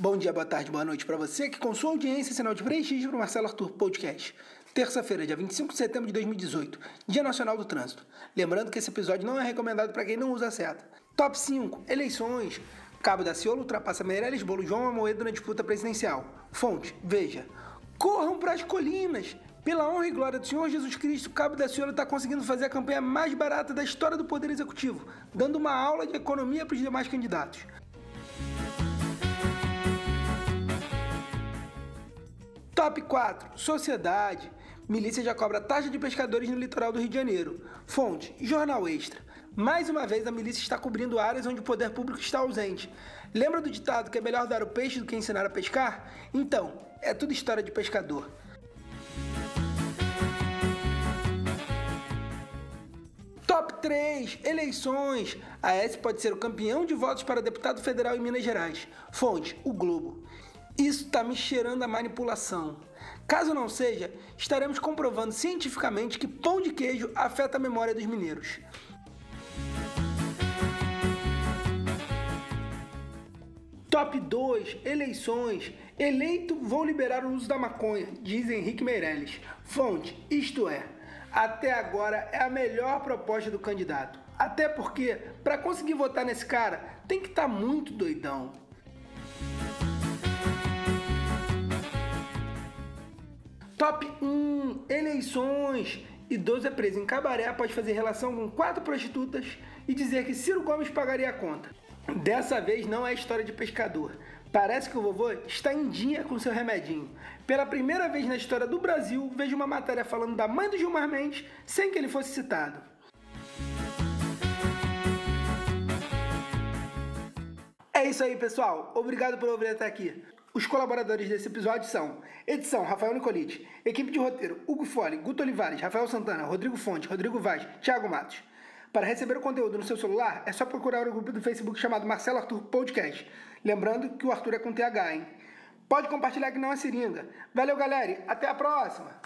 Bom dia, boa tarde, boa noite para você que com sua audiência sinal de prestígio para o Marcelo Arthur Podcast. Terça-feira, dia 25 de setembro de 2018, Dia Nacional do Trânsito. Lembrando que esse episódio não é recomendado para quem não usa seta. Top 5, eleições. Cabo da Ciolo ultrapassa Meirelles Bolo João Amoedo na disputa presidencial. Fonte, veja. Corram para as colinas. Pela honra e glória do Senhor Jesus Cristo, Cabo da Ciolo está conseguindo fazer a campanha mais barata da história do Poder Executivo, dando uma aula de economia para os demais candidatos. Top 4. Sociedade. Milícia já cobra taxa de pescadores no litoral do Rio de Janeiro. Fonte: Jornal Extra. Mais uma vez, a milícia está cobrindo áreas onde o poder público está ausente. Lembra do ditado que é melhor dar o peixe do que ensinar a pescar? Então, é tudo história de pescador. Top 3: Eleições. A S pode ser o campeão de votos para deputado federal em Minas Gerais. Fonte: O Globo. Isso está me cheirando a manipulação. Caso não seja, estaremos comprovando cientificamente que pão de queijo afeta a memória dos mineiros. Top 2: Eleições. Eleito, vou liberar o uso da maconha, diz Henrique Meirelles. Fonte: Isto é. Até agora é a melhor proposta do candidato. Até porque, para conseguir votar nesse cara, tem que estar tá muito doidão. Top 1: Eleições. Idoso é preso em cabaré após fazer relação com quatro prostitutas e dizer que Ciro Gomes pagaria a conta. Dessa vez não é história de pescador. Parece que o vovô está em dia com seu remedinho. Pela primeira vez na história do Brasil, vejo uma matéria falando da mãe do Gilmar Mendes sem que ele fosse citado. É isso aí, pessoal. Obrigado por ouvir até aqui. Os colaboradores desse episódio são edição Rafael Nicolite, equipe de roteiro Hugo Fole, Guto Olivares, Rafael Santana, Rodrigo Fonte, Rodrigo Vaz, Thiago Matos. Para receber o conteúdo no seu celular, é só procurar o grupo do Facebook chamado Marcelo Arthur Podcast. Lembrando que o Arthur é com TH, hein? Pode compartilhar que não é seringa. Valeu, galera. Até a próxima!